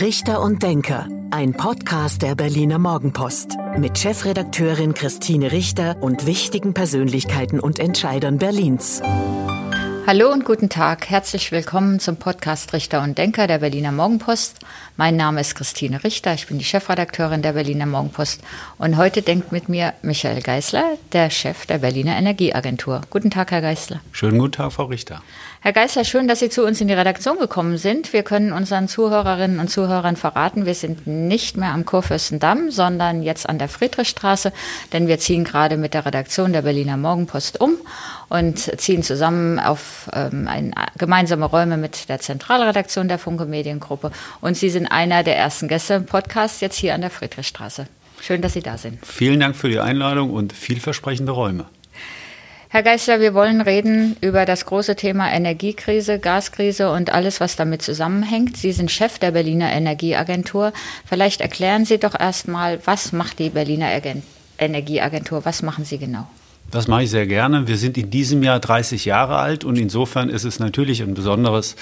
Richter und Denker, ein Podcast der Berliner Morgenpost mit Chefredakteurin Christine Richter und wichtigen Persönlichkeiten und Entscheidern Berlins. Hallo und guten Tag. Herzlich willkommen zum Podcast Richter und Denker der Berliner Morgenpost. Mein Name ist Christine Richter. Ich bin die Chefredakteurin der Berliner Morgenpost. Und heute denkt mit mir Michael Geißler, der Chef der Berliner Energieagentur. Guten Tag, Herr Geißler. Schönen guten Tag, Frau Richter. Herr Geißler, schön, dass Sie zu uns in die Redaktion gekommen sind. Wir können unseren Zuhörerinnen und Zuhörern verraten, wir sind nicht mehr am Kurfürstendamm, sondern jetzt an der Friedrichstraße, denn wir ziehen gerade mit der Redaktion der Berliner Morgenpost um und ziehen zusammen auf ähm, ein, gemeinsame Räume mit der Zentralredaktion der Funke Mediengruppe. Und Sie sind einer der ersten Gäste im Podcast jetzt hier an der Friedrichstraße. Schön, dass Sie da sind. Vielen Dank für die Einladung und vielversprechende Räume. Herr Geisler, wir wollen reden über das große Thema Energiekrise, Gaskrise und alles, was damit zusammenhängt. Sie sind Chef der Berliner Energieagentur. Vielleicht erklären Sie doch erstmal, was macht die Berliner Energieagentur? Was machen Sie genau? Das mache ich sehr gerne. Wir sind in diesem Jahr 30 Jahre alt und insofern ist es natürlich ein besonderes,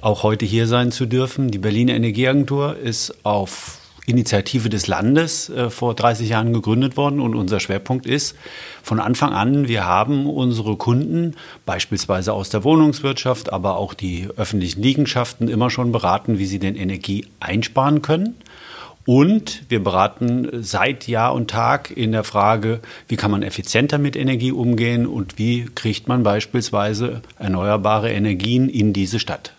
auch heute hier sein zu dürfen. Die Berliner Energieagentur ist auf Initiative des Landes äh, vor 30 Jahren gegründet worden und unser Schwerpunkt ist von Anfang an, wir haben unsere Kunden beispielsweise aus der Wohnungswirtschaft, aber auch die öffentlichen Liegenschaften immer schon beraten, wie sie denn Energie einsparen können. Und wir beraten seit Jahr und Tag in der Frage, wie kann man effizienter mit Energie umgehen und wie kriegt man beispielsweise erneuerbare Energien in diese Stadt.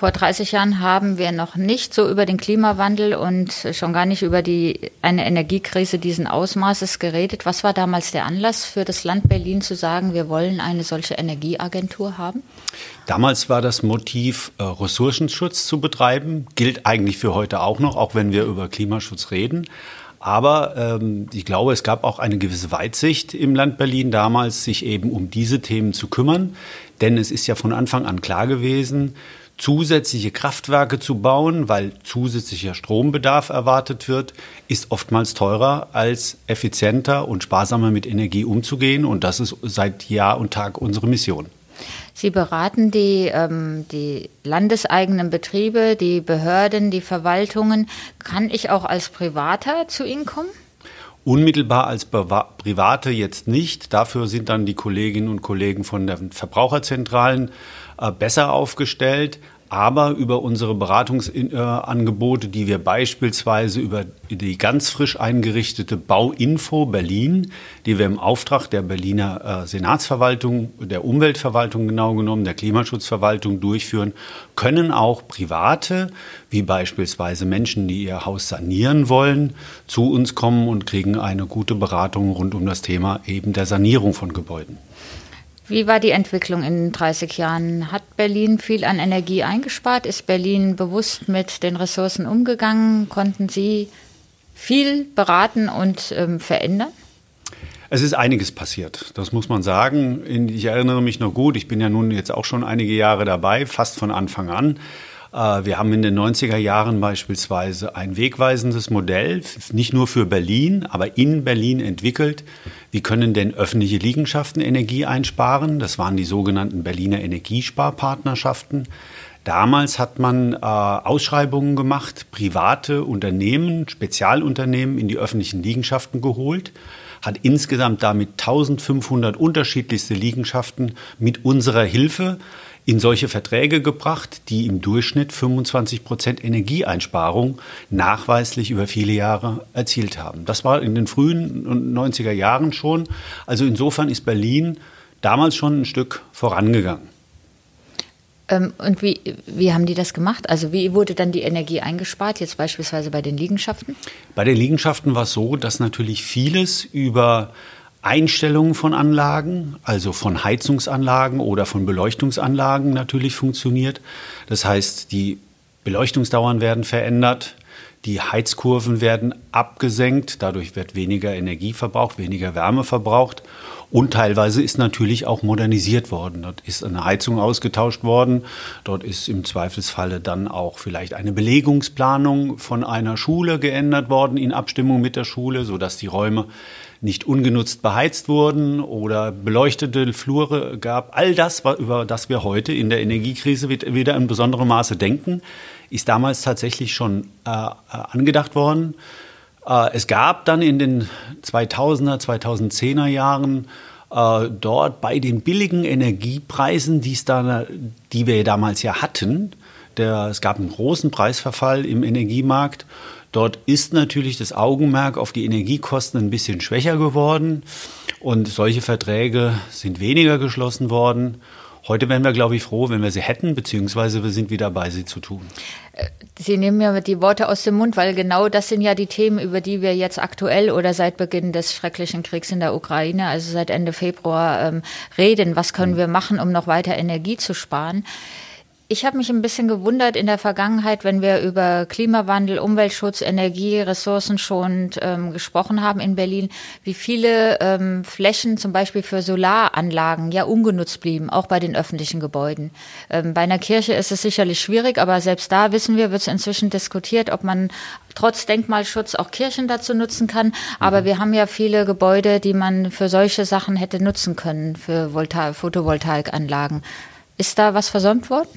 Vor 30 Jahren haben wir noch nicht so über den Klimawandel und schon gar nicht über die, eine Energiekrise diesen Ausmaßes geredet. Was war damals der Anlass für das Land Berlin zu sagen, wir wollen eine solche Energieagentur haben? Damals war das Motiv, äh, Ressourcenschutz zu betreiben, gilt eigentlich für heute auch noch, auch wenn wir über Klimaschutz reden. Aber ähm, ich glaube, es gab auch eine gewisse Weitsicht im Land Berlin damals, sich eben um diese Themen zu kümmern. Denn es ist ja von Anfang an klar gewesen, zusätzliche Kraftwerke zu bauen, weil zusätzlicher Strombedarf erwartet wird, ist oftmals teurer als effizienter und sparsamer mit Energie umzugehen. Und das ist seit Jahr und Tag unsere Mission. Sie beraten die, ähm, die landeseigenen Betriebe, die Behörden, die Verwaltungen. Kann ich auch als Privater zu Ihnen kommen? Unmittelbar als Private jetzt nicht. Dafür sind dann die Kolleginnen und Kollegen von den Verbraucherzentralen äh, besser aufgestellt aber über unsere Beratungsangebote, die wir beispielsweise über die ganz frisch eingerichtete Bauinfo Berlin, die wir im Auftrag der Berliner äh, Senatsverwaltung, der Umweltverwaltung genau genommen, der Klimaschutzverwaltung durchführen, können auch Private, wie beispielsweise Menschen, die ihr Haus sanieren wollen, zu uns kommen und kriegen eine gute Beratung rund um das Thema eben der Sanierung von Gebäuden. Wie war die Entwicklung in 30 Jahren? Hat Berlin viel an Energie eingespart? Ist Berlin bewusst mit den Ressourcen umgegangen? Konnten Sie viel beraten und ähm, verändern? Es ist einiges passiert, das muss man sagen. Ich erinnere mich noch gut, ich bin ja nun jetzt auch schon einige Jahre dabei, fast von Anfang an. Äh, wir haben in den 90er Jahren beispielsweise ein wegweisendes Modell, nicht nur für Berlin, aber in Berlin entwickelt. Wie können denn öffentliche Liegenschaften Energie einsparen? Das waren die sogenannten Berliner Energiesparpartnerschaften. Damals hat man äh, Ausschreibungen gemacht, private Unternehmen, Spezialunternehmen in die öffentlichen Liegenschaften geholt, hat insgesamt damit 1500 unterschiedlichste Liegenschaften mit unserer Hilfe in solche Verträge gebracht, die im Durchschnitt 25 Prozent Energieeinsparung nachweislich über viele Jahre erzielt haben. Das war in den frühen 90er Jahren schon. Also insofern ist Berlin damals schon ein Stück vorangegangen. Ähm, und wie, wie haben die das gemacht? Also wie wurde dann die Energie eingespart, jetzt beispielsweise bei den Liegenschaften? Bei den Liegenschaften war es so, dass natürlich vieles über Einstellungen von Anlagen, also von Heizungsanlagen oder von Beleuchtungsanlagen natürlich funktioniert. Das heißt, die Beleuchtungsdauern werden verändert, die Heizkurven werden abgesenkt, dadurch wird weniger Energie verbraucht, weniger Wärme verbraucht und teilweise ist natürlich auch modernisiert worden. Dort ist eine Heizung ausgetauscht worden, dort ist im Zweifelsfalle dann auch vielleicht eine Belegungsplanung von einer Schule geändert worden in Abstimmung mit der Schule, sodass die Räume nicht ungenutzt beheizt wurden oder beleuchtete Flure gab. All das, über das wir heute in der Energiekrise wieder in besonderem Maße denken, ist damals tatsächlich schon äh, angedacht worden. Äh, es gab dann in den 2000er, 2010er Jahren äh, dort bei den billigen Energiepreisen, die wir damals ja hatten, der, es gab einen großen Preisverfall im Energiemarkt. Dort ist natürlich das Augenmerk auf die Energiekosten ein bisschen schwächer geworden und solche Verträge sind weniger geschlossen worden. Heute wären wir, glaube ich, froh, wenn wir sie hätten, beziehungsweise wir sind wieder dabei, sie zu tun. Äh, sie nehmen mir die Worte aus dem Mund, weil genau das sind ja die Themen, über die wir jetzt aktuell oder seit Beginn des schrecklichen Kriegs in der Ukraine, also seit Ende Februar, ähm, reden. Was können wir machen, um noch weiter Energie zu sparen? Ich habe mich ein bisschen gewundert in der Vergangenheit, wenn wir über Klimawandel, Umweltschutz, Energie, ressourcenschonend ähm, gesprochen haben in Berlin, wie viele ähm, Flächen zum Beispiel für Solaranlagen ja ungenutzt blieben, auch bei den öffentlichen Gebäuden. Ähm, bei einer Kirche ist es sicherlich schwierig, aber selbst da wissen wir, wird es inzwischen diskutiert, ob man trotz Denkmalschutz auch Kirchen dazu nutzen kann. Aber mhm. wir haben ja viele Gebäude, die man für solche Sachen hätte nutzen können, für Volta Photovoltaikanlagen. Ist da was versäumt worden?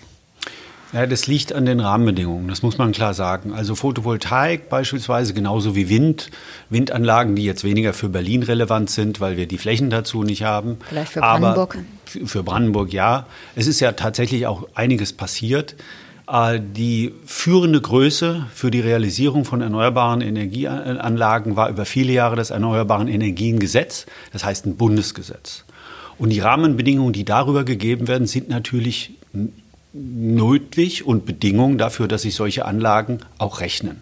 Ja, das liegt an den Rahmenbedingungen, das muss man klar sagen. Also Photovoltaik beispielsweise, genauso wie Wind, Windanlagen, die jetzt weniger für Berlin relevant sind, weil wir die Flächen dazu nicht haben. Vielleicht für Brandenburg. Aber für Brandenburg ja. Es ist ja tatsächlich auch einiges passiert. Äh, die führende Größe für die Realisierung von erneuerbaren Energieanlagen war über viele Jahre das Erneuerbaren Energiengesetz, das heißt ein Bundesgesetz. Und die Rahmenbedingungen, die darüber gegeben werden, sind natürlich nötig und Bedingung dafür, dass sich solche Anlagen auch rechnen.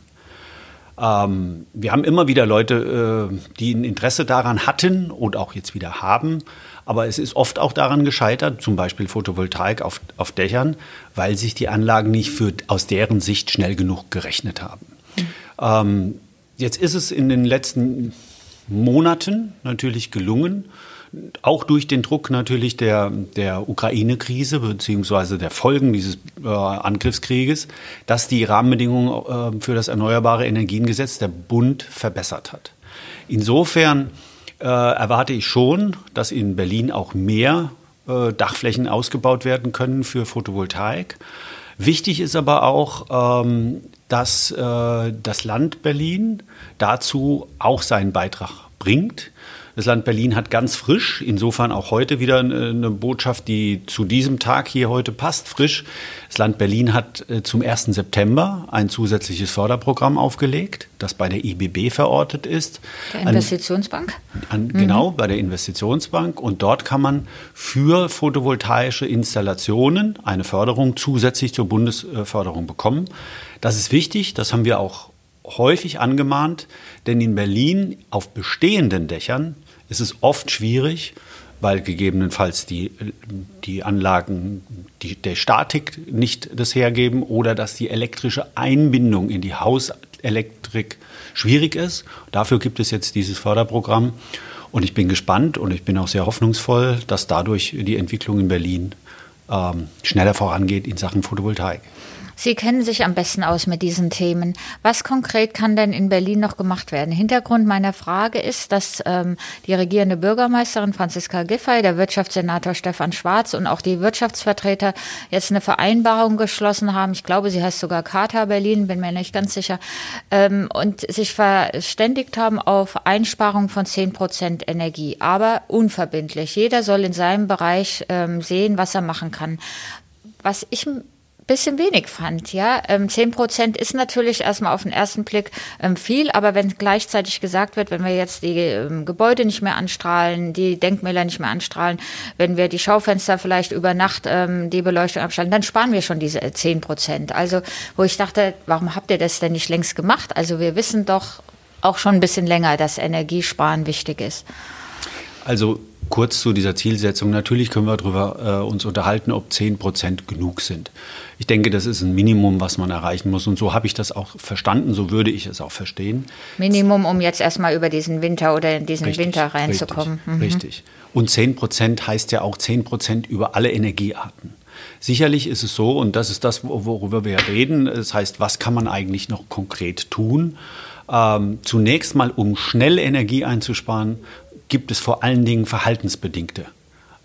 Ähm, wir haben immer wieder Leute, äh, die ein Interesse daran hatten und auch jetzt wieder haben. Aber es ist oft auch daran gescheitert, zum Beispiel Photovoltaik auf, auf Dächern, weil sich die Anlagen nicht für, aus deren Sicht schnell genug gerechnet haben. Mhm. Ähm, jetzt ist es in den letzten Monaten natürlich gelungen, auch durch den Druck natürlich der, der Ukraine-Krise beziehungsweise der Folgen dieses äh, Angriffskrieges, dass die Rahmenbedingungen äh, für das Erneuerbare Energiengesetz der Bund verbessert hat. Insofern äh, erwarte ich schon, dass in Berlin auch mehr äh, Dachflächen ausgebaut werden können für Photovoltaik. Wichtig ist aber auch, ähm, dass äh, das Land Berlin dazu auch seinen Beitrag bringt. Das Land Berlin hat ganz frisch, insofern auch heute wieder eine Botschaft, die zu diesem Tag hier heute passt, frisch. Das Land Berlin hat äh, zum 1. September ein zusätzliches Förderprogramm aufgelegt, das bei der IBB verortet ist. Der Investitionsbank? An, mhm. Genau, bei der Investitionsbank. Und dort kann man für photovoltaische Installationen eine Förderung zusätzlich zur Bundesförderung bekommen. Das ist wichtig, das haben wir auch häufig angemahnt, denn in Berlin auf bestehenden Dächern ist es oft schwierig, weil gegebenenfalls die, die Anlagen die, der Statik nicht das hergeben oder dass die elektrische Einbindung in die Hauselektrik schwierig ist. Dafür gibt es jetzt dieses Förderprogramm. Und ich bin gespannt und ich bin auch sehr hoffnungsvoll, dass dadurch die Entwicklung in Berlin ähm, schneller vorangeht in Sachen Photovoltaik. Sie kennen sich am besten aus mit diesen Themen. Was konkret kann denn in Berlin noch gemacht werden? Hintergrund meiner Frage ist, dass ähm, die regierende Bürgermeisterin Franziska Giffey, der Wirtschaftssenator Stefan Schwarz und auch die Wirtschaftsvertreter jetzt eine Vereinbarung geschlossen haben. Ich glaube, sie heißt sogar Charta Berlin, bin mir nicht ganz sicher. Ähm, und sich verständigt haben auf Einsparung von 10 Prozent Energie, aber unverbindlich. Jeder soll in seinem Bereich ähm, sehen, was er machen kann. Was ich bisschen wenig fand. Ja, ähm, zehn Prozent ist natürlich erstmal auf den ersten Blick ähm, viel, aber wenn gleichzeitig gesagt wird, wenn wir jetzt die ähm, Gebäude nicht mehr anstrahlen, die Denkmäler nicht mehr anstrahlen, wenn wir die Schaufenster vielleicht über Nacht die Beleuchtung abschalten, dann sparen wir schon diese äh, zehn Prozent. Also wo ich dachte, warum habt ihr das denn nicht längst gemacht? Also wir wissen doch auch schon ein bisschen länger, dass Energiesparen wichtig ist. Also kurz zu dieser Zielsetzung. Natürlich können wir darüber äh, uns unterhalten, ob 10 Prozent genug sind. Ich denke, das ist ein Minimum, was man erreichen muss. Und so habe ich das auch verstanden, so würde ich es auch verstehen. Minimum, um jetzt erstmal über diesen Winter oder in diesen richtig, Winter reinzukommen. Richtig, mhm. richtig. Und 10 Prozent heißt ja auch 10 Prozent über alle Energiearten. Sicherlich ist es so, und das ist das, worüber wir reden, das heißt, was kann man eigentlich noch konkret tun? Ähm, zunächst mal, um schnell Energie einzusparen, gibt es vor allen Dingen verhaltensbedingte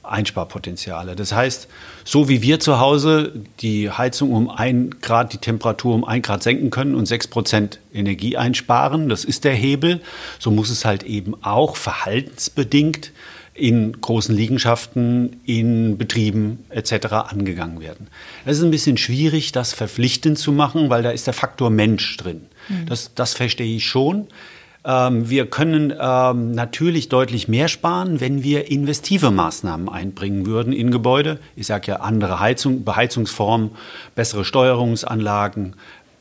Einsparpotenziale. Das heißt, so wie wir zu Hause die Heizung um ein Grad, die Temperatur um ein Grad senken können und sechs Prozent Energie einsparen, das ist der Hebel, so muss es halt eben auch verhaltensbedingt in großen Liegenschaften, in Betrieben etc. angegangen werden. Es ist ein bisschen schwierig, das verpflichtend zu machen, weil da ist der Faktor Mensch drin. Mhm. Das, das verstehe ich schon. Ähm, wir können ähm, natürlich deutlich mehr sparen, wenn wir investive Maßnahmen einbringen würden in Gebäude. Ich sage ja andere Heizung, Beheizungsformen, bessere Steuerungsanlagen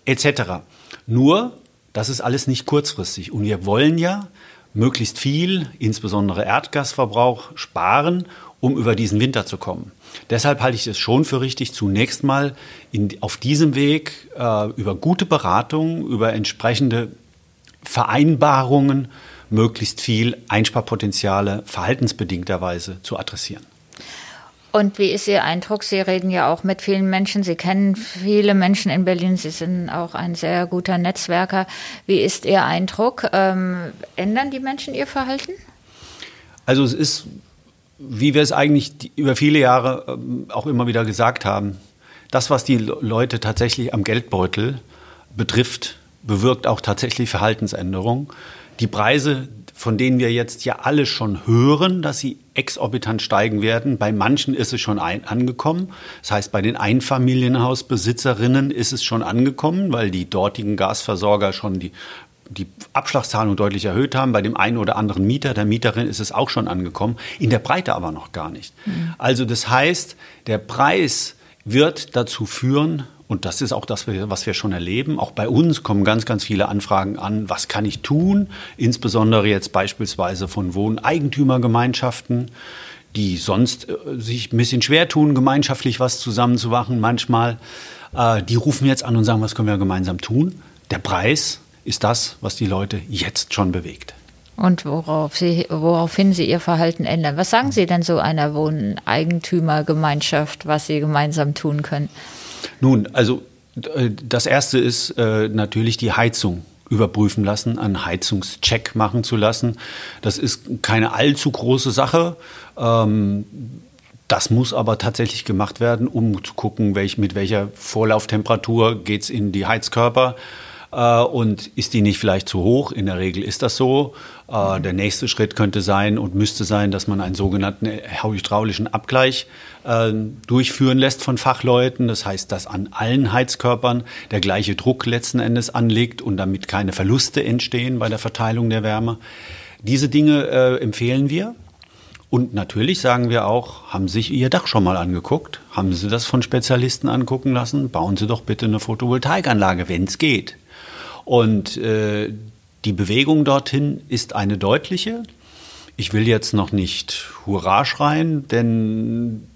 etc. Nur, das ist alles nicht kurzfristig. Und wir wollen ja möglichst viel, insbesondere Erdgasverbrauch, sparen, um über diesen Winter zu kommen. Deshalb halte ich es schon für richtig, zunächst mal in, auf diesem Weg äh, über gute Beratung, über entsprechende Vereinbarungen möglichst viel Einsparpotenziale verhaltensbedingterweise zu adressieren. Und wie ist Ihr Eindruck? Sie reden ja auch mit vielen Menschen. Sie kennen viele Menschen in Berlin. Sie sind auch ein sehr guter Netzwerker. Wie ist Ihr Eindruck? Ähm, ändern die Menschen ihr Verhalten? Also es ist, wie wir es eigentlich über viele Jahre ähm, auch immer wieder gesagt haben, das, was die Leute tatsächlich am Geldbeutel betrifft, bewirkt auch tatsächlich Verhaltensänderungen. Die Preise, von denen wir jetzt ja alle schon hören, dass sie exorbitant steigen werden. Bei manchen ist es schon angekommen. Das heißt, bei den Einfamilienhausbesitzerinnen ist es schon angekommen, weil die dortigen Gasversorger schon die die Abschlagszahlung deutlich erhöht haben. Bei dem einen oder anderen Mieter, der Mieterin ist es auch schon angekommen, in der Breite aber noch gar nicht. Mhm. Also das heißt, der Preis wird dazu führen, und das ist auch das, was wir schon erleben. Auch bei uns kommen ganz, ganz viele Anfragen an, was kann ich tun? Insbesondere jetzt beispielsweise von Wohneigentümergemeinschaften, die sonst äh, sich ein bisschen schwer tun, gemeinschaftlich was zusammenzumachen manchmal. Äh, die rufen jetzt an und sagen, was können wir gemeinsam tun? Der Preis ist das, was die Leute jetzt schon bewegt. Und worauf sie, woraufhin sie ihr Verhalten ändern. Was sagen Sie denn so einer Wohneigentümergemeinschaft, was sie gemeinsam tun können? Nun, also äh, das Erste ist äh, natürlich die Heizung überprüfen lassen, einen Heizungscheck machen zu lassen. Das ist keine allzu große Sache. Ähm, das muss aber tatsächlich gemacht werden, um zu gucken, welch, mit welcher Vorlauftemperatur geht es in die Heizkörper äh, und ist die nicht vielleicht zu hoch? In der Regel ist das so. Äh, der nächste Schritt könnte sein und müsste sein, dass man einen sogenannten hydraulischen Abgleich äh, durchführen lässt von Fachleuten. Das heißt, dass an allen Heizkörpern der gleiche Druck letzten Endes anliegt und damit keine Verluste entstehen bei der Verteilung der Wärme. Diese Dinge äh, empfehlen wir. Und natürlich sagen wir auch, haben Sie sich Ihr Dach schon mal angeguckt? Haben Sie das von Spezialisten angucken lassen? Bauen Sie doch bitte eine Photovoltaikanlage, wenn es geht. Und äh, die Bewegung dorthin ist eine deutliche. Ich will jetzt noch nicht Hurra schreien, denn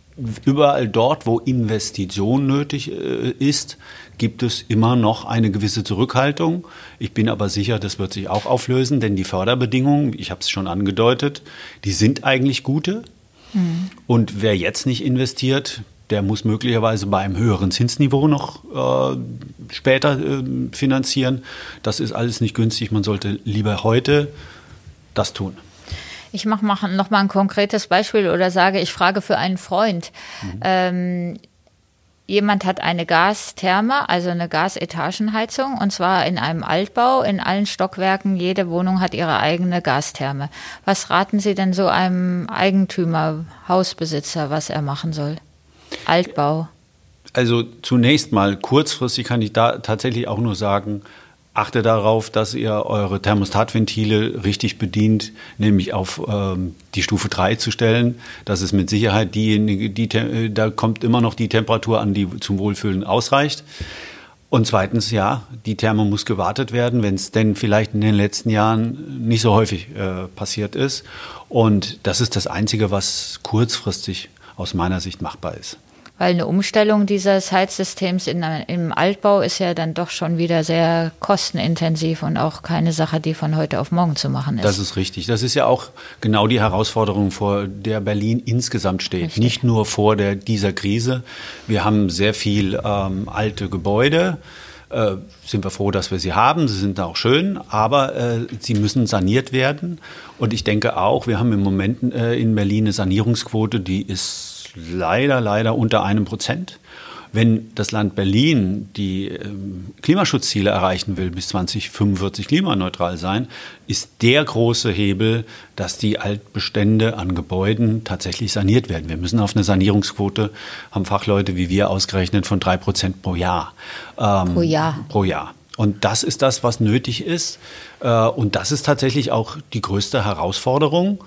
überall dort, wo Investition nötig äh, ist, gibt es immer noch eine gewisse Zurückhaltung. Ich bin aber sicher, das wird sich auch auflösen, denn die Förderbedingungen, ich habe es schon angedeutet, die sind eigentlich gute. Mhm. Und wer jetzt nicht investiert, der muss möglicherweise bei einem höheren Zinsniveau noch äh, später äh, finanzieren. Das ist alles nicht günstig. Man sollte lieber heute das tun. Ich mache noch mal ein konkretes Beispiel oder sage, ich frage für einen Freund. Mhm. Ähm, jemand hat eine Gastherme, also eine Gasetagenheizung, und zwar in einem Altbau, in allen Stockwerken. Jede Wohnung hat ihre eigene Gastherme. Was raten Sie denn so einem Eigentümer, Hausbesitzer, was er machen soll? Altbau? Also zunächst mal kurzfristig kann ich da tatsächlich auch nur sagen, achte darauf, dass ihr eure Thermostatventile richtig bedient, nämlich auf ähm, die Stufe 3 zu stellen. Das ist mit Sicherheit diejenige, die, äh, da kommt immer noch die Temperatur an, die zum Wohlfühlen ausreicht. Und zweitens, ja, die Therme muss gewartet werden, wenn es denn vielleicht in den letzten Jahren nicht so häufig äh, passiert ist. Und das ist das Einzige, was kurzfristig aus meiner Sicht machbar ist. Weil eine Umstellung dieses Heizsystems in, im Altbau ist ja dann doch schon wieder sehr kostenintensiv und auch keine Sache, die von heute auf morgen zu machen ist. Das ist richtig. Das ist ja auch genau die Herausforderung, vor der Berlin insgesamt steht. Richtig. Nicht nur vor der, dieser Krise. Wir haben sehr viel ähm, alte Gebäude äh, sind wir froh, dass wir sie haben. Sie sind auch schön, aber äh, sie müssen saniert werden. Und ich denke auch, wir haben im Moment äh, in Berlin eine Sanierungsquote, die ist leider, leider unter einem Prozent. Wenn das Land Berlin die ähm, Klimaschutzziele erreichen will, bis 2045 klimaneutral sein, ist der große Hebel, dass die Altbestände an Gebäuden tatsächlich saniert werden. Wir müssen auf eine Sanierungsquote, haben Fachleute wie wir ausgerechnet, von drei Prozent pro Jahr. Ähm, pro Jahr. Pro Jahr. Und das ist das, was nötig ist. Äh, und das ist tatsächlich auch die größte Herausforderung,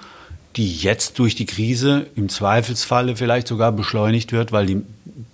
die jetzt durch die Krise im Zweifelsfalle vielleicht sogar beschleunigt wird, weil die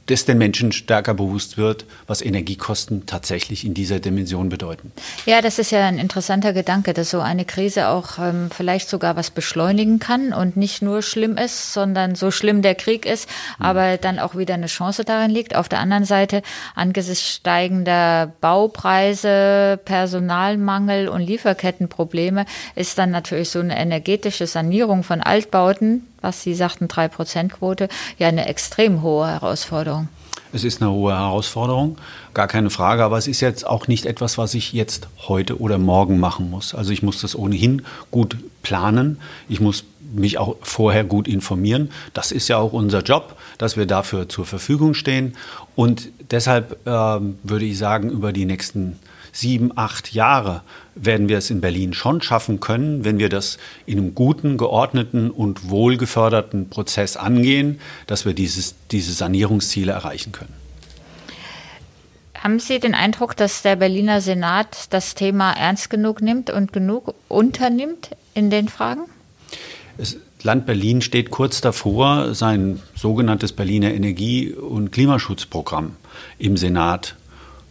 das den Menschen stärker bewusst wird, was Energiekosten tatsächlich in dieser Dimension bedeuten. Ja, das ist ja ein interessanter Gedanke, dass so eine Krise auch ähm, vielleicht sogar was beschleunigen kann und nicht nur schlimm ist, sondern so schlimm der Krieg ist, mhm. aber dann auch wieder eine Chance darin liegt. Auf der anderen Seite, angesichts steigender Baupreise, Personalmangel und Lieferkettenprobleme ist dann natürlich so eine energetische Sanierung von Altbauten was Sie sagten, 3%-Quote, ja eine extrem hohe Herausforderung. Es ist eine hohe Herausforderung, gar keine Frage, aber es ist jetzt auch nicht etwas, was ich jetzt heute oder morgen machen muss. Also ich muss das ohnehin gut planen. Ich muss mich auch vorher gut informieren. Das ist ja auch unser Job, dass wir dafür zur Verfügung stehen. Und deshalb äh, würde ich sagen, über die nächsten sieben, acht Jahre werden wir es in Berlin schon schaffen können, wenn wir das in einem guten, geordneten und wohlgeförderten Prozess angehen, dass wir dieses, diese Sanierungsziele erreichen können. Haben Sie den Eindruck, dass der Berliner Senat das Thema ernst genug nimmt und genug unternimmt in den Fragen? Das Land Berlin steht kurz davor, sein sogenanntes Berliner Energie- und Klimaschutzprogramm im Senat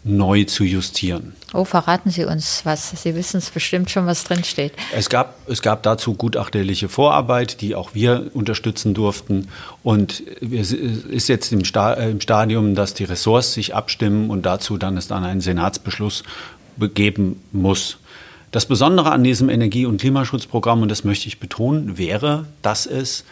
neu zu justieren. Oh, verraten Sie uns was. Sie wissen es bestimmt schon, was drinsteht. Es gab, es gab dazu gutachterliche Vorarbeit, die auch wir unterstützen durften. Und es ist jetzt im, Stadium, dass die Ressorts sich abstimmen und dazu dann es dann einen Senatsbeschluss geben muss. Das Besondere an diesem Energie- und Klimaschutzprogramm, und das möchte ich betonen, wäre, dass es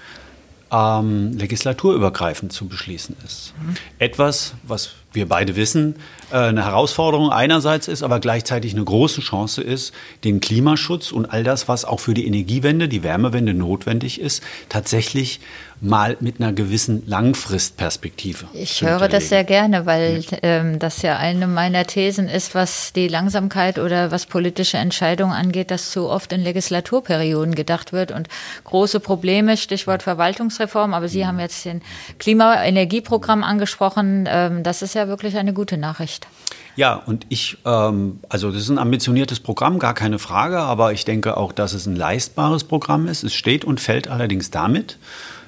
ähm, legislaturübergreifend zu beschließen ist. Mhm. Etwas, was wir beide wissen, äh, eine Herausforderung einerseits ist, aber gleichzeitig eine große Chance ist, den Klimaschutz und all das, was auch für die Energiewende, die Wärmewende notwendig ist, tatsächlich mal mit einer gewissen Langfristperspektive. Ich höre das sehr gerne, weil ähm, das ja eine meiner Thesen ist, was die Langsamkeit oder was politische Entscheidungen angeht, dass zu oft in Legislaturperioden gedacht wird und große Probleme, Stichwort Verwaltungsreform, aber Sie haben jetzt den Klima-Energieprogramm angesprochen. Ähm, das ist ja wirklich eine gute Nachricht. Ja, und ich, ähm, also das ist ein ambitioniertes Programm, gar keine Frage, aber ich denke auch, dass es ein leistbares Programm ist. Es steht und fällt allerdings damit,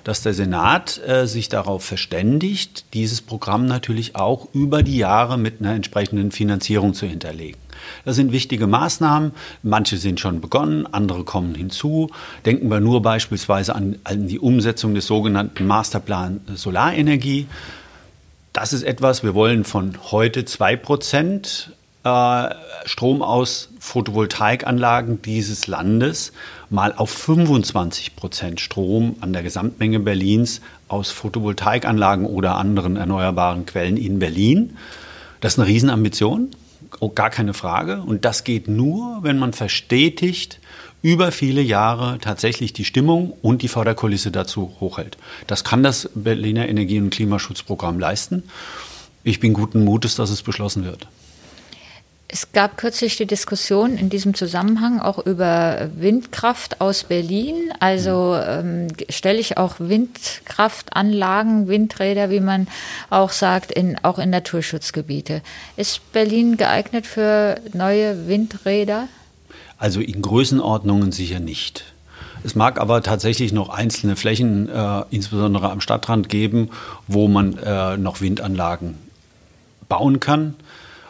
dass der Senat äh, sich darauf verständigt, dieses Programm natürlich auch über die Jahre mit einer entsprechenden Finanzierung zu hinterlegen. Das sind wichtige Maßnahmen. Manche sind schon begonnen, andere kommen hinzu. Denken wir nur beispielsweise an, an die Umsetzung des sogenannten Masterplan Solarenergie. Das ist etwas, wir wollen von heute 2% äh, Strom aus Photovoltaikanlagen dieses Landes mal auf 25 Prozent Strom an der Gesamtmenge Berlins aus Photovoltaikanlagen oder anderen erneuerbaren Quellen in Berlin. Das ist eine Riesenambition, oh, gar keine Frage. Und das geht nur, wenn man verstetigt, über viele Jahre tatsächlich die Stimmung und die Förderkulisse dazu hochhält. Das kann das Berliner Energie- und Klimaschutzprogramm leisten. Ich bin guten Mutes, dass es beschlossen wird. Es gab kürzlich die Diskussion in diesem Zusammenhang auch über Windkraft aus Berlin. Also ähm, stelle ich auch Windkraftanlagen, Windräder, wie man auch sagt, in, auch in Naturschutzgebiete. Ist Berlin geeignet für neue Windräder? Also in Größenordnungen sicher nicht. Es mag aber tatsächlich noch einzelne Flächen, äh, insbesondere am Stadtrand, geben, wo man äh, noch Windanlagen bauen kann.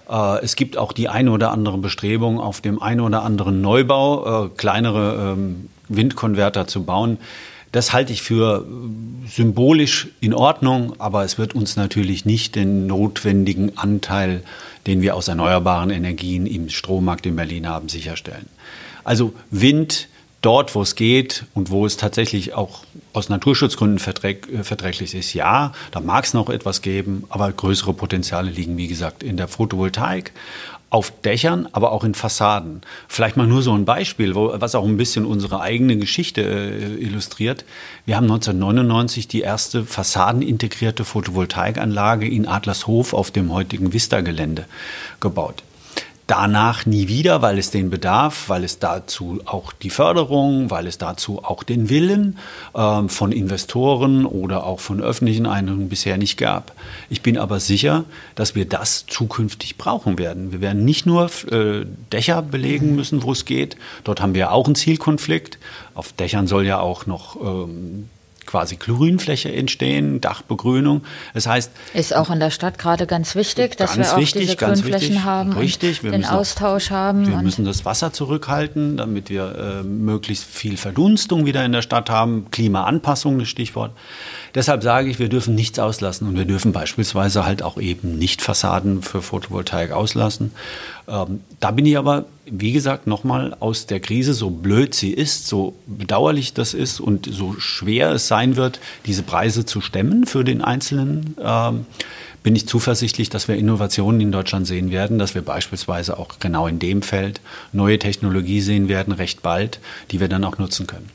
Äh, es gibt auch die eine oder andere Bestrebung, auf dem einen oder anderen Neubau äh, kleinere ähm, Windkonverter zu bauen. Das halte ich für äh, symbolisch in Ordnung, aber es wird uns natürlich nicht den notwendigen Anteil, den wir aus erneuerbaren Energien im Strommarkt in Berlin haben, sicherstellen. Also Wind dort, wo es geht und wo es tatsächlich auch aus Naturschutzgründen verträg, äh, verträglich ist, ja, da mag es noch etwas geben, aber größere Potenziale liegen, wie gesagt, in der Photovoltaik auf Dächern, aber auch in Fassaden. Vielleicht mal nur so ein Beispiel, wo, was auch ein bisschen unsere eigene Geschichte äh, illustriert. Wir haben 1999 die erste fassadenintegrierte Photovoltaikanlage in Adlershof auf dem heutigen Vista-Gelände gebaut danach nie wieder, weil es den Bedarf, weil es dazu auch die Förderung, weil es dazu auch den Willen äh, von Investoren oder auch von öffentlichen Einrichtungen bisher nicht gab. Ich bin aber sicher, dass wir das zukünftig brauchen werden. Wir werden nicht nur äh, Dächer belegen müssen, wo es geht. Dort haben wir auch einen Zielkonflikt. Auf Dächern soll ja auch noch ähm, quasi Grünfläche entstehen, Dachbegrünung. Das heißt. Ist auch in der Stadt gerade ganz wichtig, dass wir auch wichtig, diese Grünflächen wichtig, haben. Richtig, wir den Austausch auch, haben. Wir müssen das Wasser zurückhalten, damit wir äh, möglichst viel Verdunstung wieder in der Stadt haben. Klimaanpassung, das Stichwort. Deshalb sage ich, wir dürfen nichts auslassen und wir dürfen beispielsweise halt auch eben nicht Fassaden für Photovoltaik auslassen. Ähm, da bin ich aber, wie gesagt, nochmal aus der Krise, so blöd sie ist, so bedauerlich das ist und so schwer es sein wird, diese Preise zu stemmen für den Einzelnen. Ähm, bin ich zuversichtlich, dass wir Innovationen in Deutschland sehen werden, dass wir beispielsweise auch genau in dem Feld neue Technologie sehen werden, recht bald, die wir dann auch nutzen können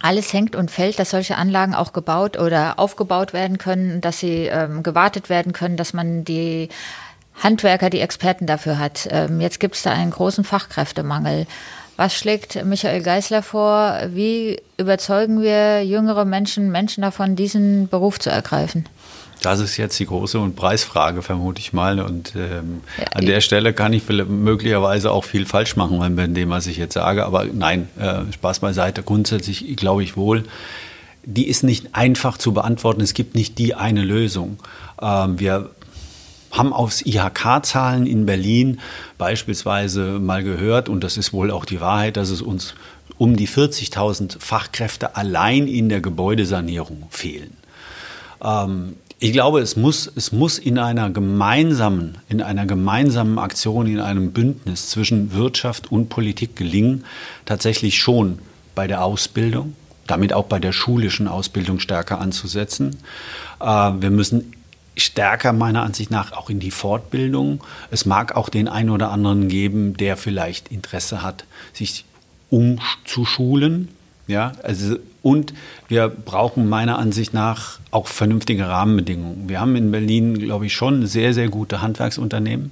alles hängt und fällt, dass solche Anlagen auch gebaut oder aufgebaut werden können, dass sie ähm, gewartet werden können, dass man die Handwerker, die Experten dafür hat. Ähm, jetzt gibt es da einen großen Fachkräftemangel. Was schlägt Michael Geisler vor? Wie überzeugen wir jüngere Menschen, Menschen davon, diesen Beruf zu ergreifen? Das ist jetzt die große und Preisfrage, vermute ich mal. Und ähm, ja, an der Stelle kann ich möglicherweise auch viel falsch machen bei dem, was ich jetzt sage. Aber nein, äh, Spaß beiseite. Grundsätzlich glaube ich wohl, die ist nicht einfach zu beantworten. Es gibt nicht die eine Lösung. Ähm, wir haben aus IHK-Zahlen in Berlin beispielsweise mal gehört, und das ist wohl auch die Wahrheit, dass es uns um die 40.000 Fachkräfte allein in der Gebäudesanierung fehlen. Ähm, ich glaube, es muss, es muss in einer gemeinsamen, in einer gemeinsamen Aktion, in einem Bündnis zwischen Wirtschaft und Politik gelingen, tatsächlich schon bei der Ausbildung, damit auch bei der schulischen Ausbildung stärker anzusetzen. Äh, wir müssen stärker meiner Ansicht nach auch in die Fortbildung. Es mag auch den einen oder anderen geben, der vielleicht Interesse hat, sich umzuschulen. Ja, also und wir brauchen meiner Ansicht nach auch vernünftige Rahmenbedingungen. Wir haben in Berlin, glaube ich, schon sehr, sehr gute Handwerksunternehmen.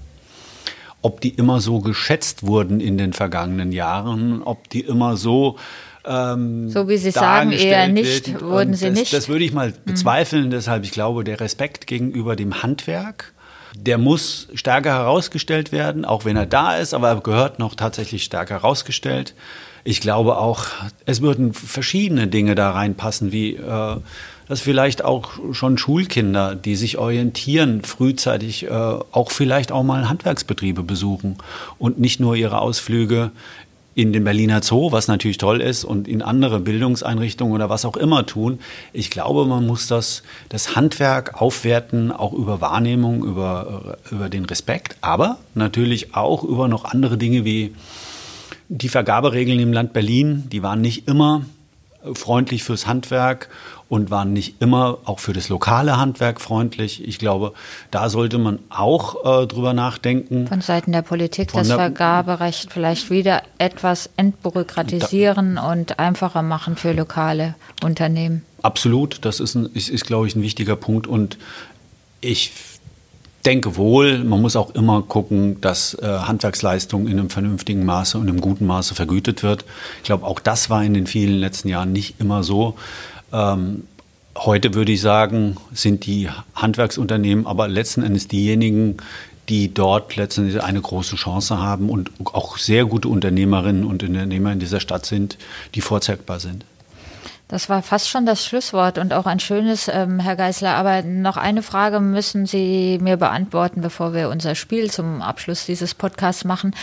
Ob die immer so geschätzt wurden in den vergangenen Jahren, ob die immer so ähm, so wie Sie sagen, eher nicht, wurden sie das, nicht. Das würde ich mal mhm. bezweifeln. Mhm. Deshalb, ich glaube, der Respekt gegenüber dem Handwerk, der muss stärker herausgestellt werden, auch wenn er da ist, aber er gehört noch tatsächlich stärker herausgestellt. Ich glaube auch, es würden verschiedene Dinge da reinpassen, wie äh, dass vielleicht auch schon Schulkinder, die sich orientieren, frühzeitig äh, auch vielleicht auch mal Handwerksbetriebe besuchen und nicht nur ihre Ausflüge in den Berliner Zoo, was natürlich toll ist, und in andere Bildungseinrichtungen oder was auch immer tun. Ich glaube, man muss das, das Handwerk aufwerten, auch über Wahrnehmung, über, über den Respekt, aber natürlich auch über noch andere Dinge wie die Vergaberegeln im Land Berlin, die waren nicht immer freundlich fürs Handwerk und waren nicht immer auch für das lokale Handwerk freundlich. Ich glaube, da sollte man auch äh, drüber nachdenken. Von Seiten der Politik Von das der, Vergaberecht vielleicht wieder etwas entbürokratisieren da, und einfacher machen für lokale Unternehmen. Absolut, das ist, ein, ist, ist glaube ich, ein wichtiger Punkt und ich denke wohl, man muss auch immer gucken, dass äh, Handwerksleistung in einem vernünftigen Maße und einem guten Maße vergütet wird. Ich glaube, auch das war in den vielen letzten Jahren nicht immer so. Ähm, heute würde ich sagen, sind die Handwerksunternehmen aber letzten Endes diejenigen, die dort letztendlich eine große Chance haben und auch sehr gute Unternehmerinnen und Unternehmer in dieser Stadt sind, die vorzeigbar sind. Das war fast schon das Schlusswort und auch ein schönes, ähm, Herr Geisler. Aber noch eine Frage müssen Sie mir beantworten, bevor wir unser Spiel zum Abschluss dieses Podcasts machen.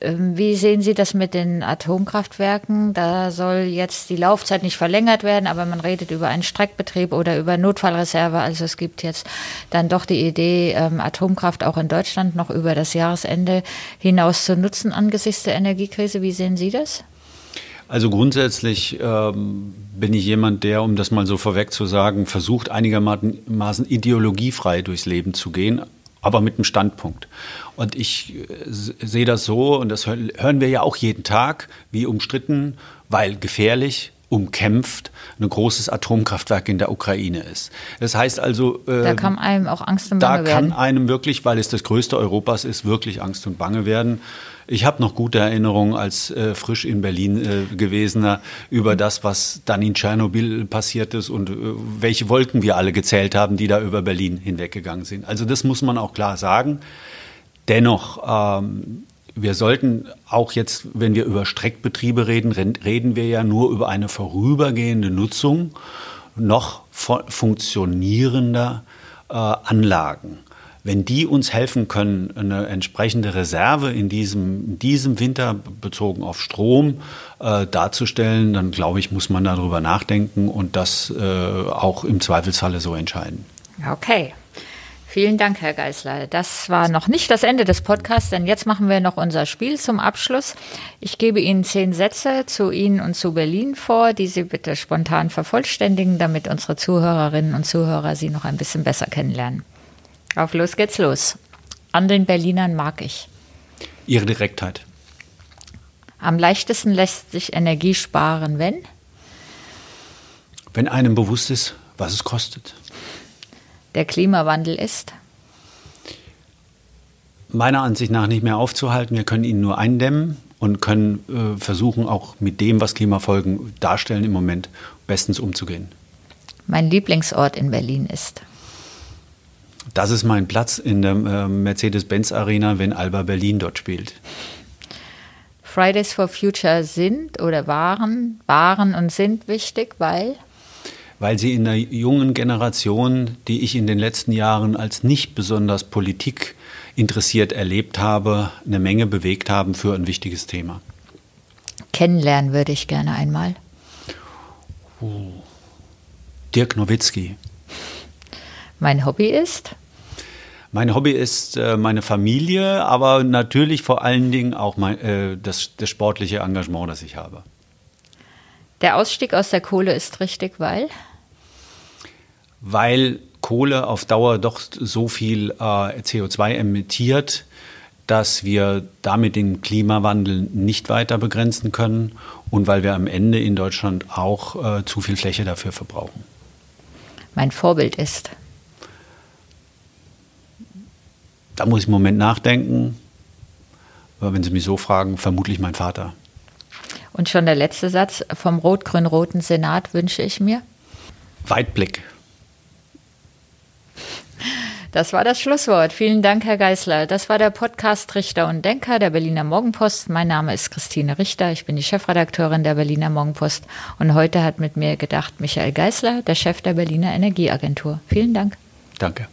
Ähm, wie sehen Sie das mit den Atomkraftwerken? Da soll jetzt die Laufzeit nicht verlängert werden, aber man redet über einen Streckbetrieb oder über Notfallreserve. Also es gibt jetzt dann doch die Idee, ähm, Atomkraft auch in Deutschland noch über das Jahresende hinaus zu nutzen angesichts der Energiekrise. Wie sehen Sie das? Also grundsätzlich ähm, bin ich jemand, der, um das mal so vorweg zu sagen, versucht einigermaßen ideologiefrei durchs Leben zu gehen, aber mit einem Standpunkt. Und ich äh, sehe das so, und das hören wir ja auch jeden Tag, wie umstritten, weil gefährlich, umkämpft ein großes Atomkraftwerk in der Ukraine ist. Das heißt also, äh, da kann einem auch Angst und Bange werden. Da kann einem wirklich, weil es das größte Europas ist, wirklich Angst und Bange werden. Ich habe noch gute Erinnerungen als äh, frisch in Berlin äh, gewesener über das, was dann in Tschernobyl passiert ist und äh, welche Wolken wir alle gezählt haben, die da über Berlin hinweggegangen sind. Also das muss man auch klar sagen. Dennoch, ähm, wir sollten auch jetzt, wenn wir über Streckbetriebe reden, reden wir ja nur über eine vorübergehende Nutzung noch funktionierender äh, Anlagen wenn die uns helfen können, eine entsprechende Reserve in diesem, in diesem Winter bezogen auf Strom äh, darzustellen, dann glaube ich, muss man darüber nachdenken und das äh, auch im Zweifelsfalle so entscheiden. Okay. Vielen Dank, Herr Geisler. Das war noch nicht das Ende des Podcasts, denn jetzt machen wir noch unser Spiel zum Abschluss. Ich gebe Ihnen zehn Sätze zu Ihnen und zu Berlin vor, die Sie bitte spontan vervollständigen, damit unsere Zuhörerinnen und Zuhörer Sie noch ein bisschen besser kennenlernen. Auf los geht's los. An den Berlinern mag ich. Ihre Direktheit. Am leichtesten lässt sich Energie sparen, wenn? Wenn einem bewusst ist, was es kostet. Der Klimawandel ist? Meiner Ansicht nach nicht mehr aufzuhalten. Wir können ihn nur eindämmen und können äh, versuchen, auch mit dem, was Klimafolgen darstellen, im Moment bestens umzugehen. Mein Lieblingsort in Berlin ist? Das ist mein Platz in der äh, Mercedes-Benz Arena, wenn Alba Berlin dort spielt. Fridays for Future sind oder waren, waren und sind wichtig, weil? Weil sie in der jungen Generation, die ich in den letzten Jahren als nicht besonders Politik interessiert erlebt habe, eine Menge bewegt haben für ein wichtiges Thema. Kennenlernen würde ich gerne einmal. Oh. Dirk Nowitzki. Mein Hobby ist? Mein Hobby ist äh, meine Familie, aber natürlich vor allen Dingen auch mein, äh, das, das sportliche Engagement, das ich habe. Der Ausstieg aus der Kohle ist richtig, weil? Weil Kohle auf Dauer doch so viel äh, CO2 emittiert, dass wir damit den Klimawandel nicht weiter begrenzen können und weil wir am Ende in Deutschland auch äh, zu viel Fläche dafür verbrauchen. Mein Vorbild ist? Da muss ich einen Moment nachdenken. Aber wenn Sie mich so fragen, vermutlich mein Vater. Und schon der letzte Satz. Vom rot-grün-roten Senat wünsche ich mir? Weitblick. Das war das Schlusswort. Vielen Dank, Herr Geißler. Das war der Podcast Richter und Denker der Berliner Morgenpost. Mein Name ist Christine Richter. Ich bin die Chefredakteurin der Berliner Morgenpost. Und heute hat mit mir gedacht Michael Geißler, der Chef der Berliner Energieagentur. Vielen Dank. Danke.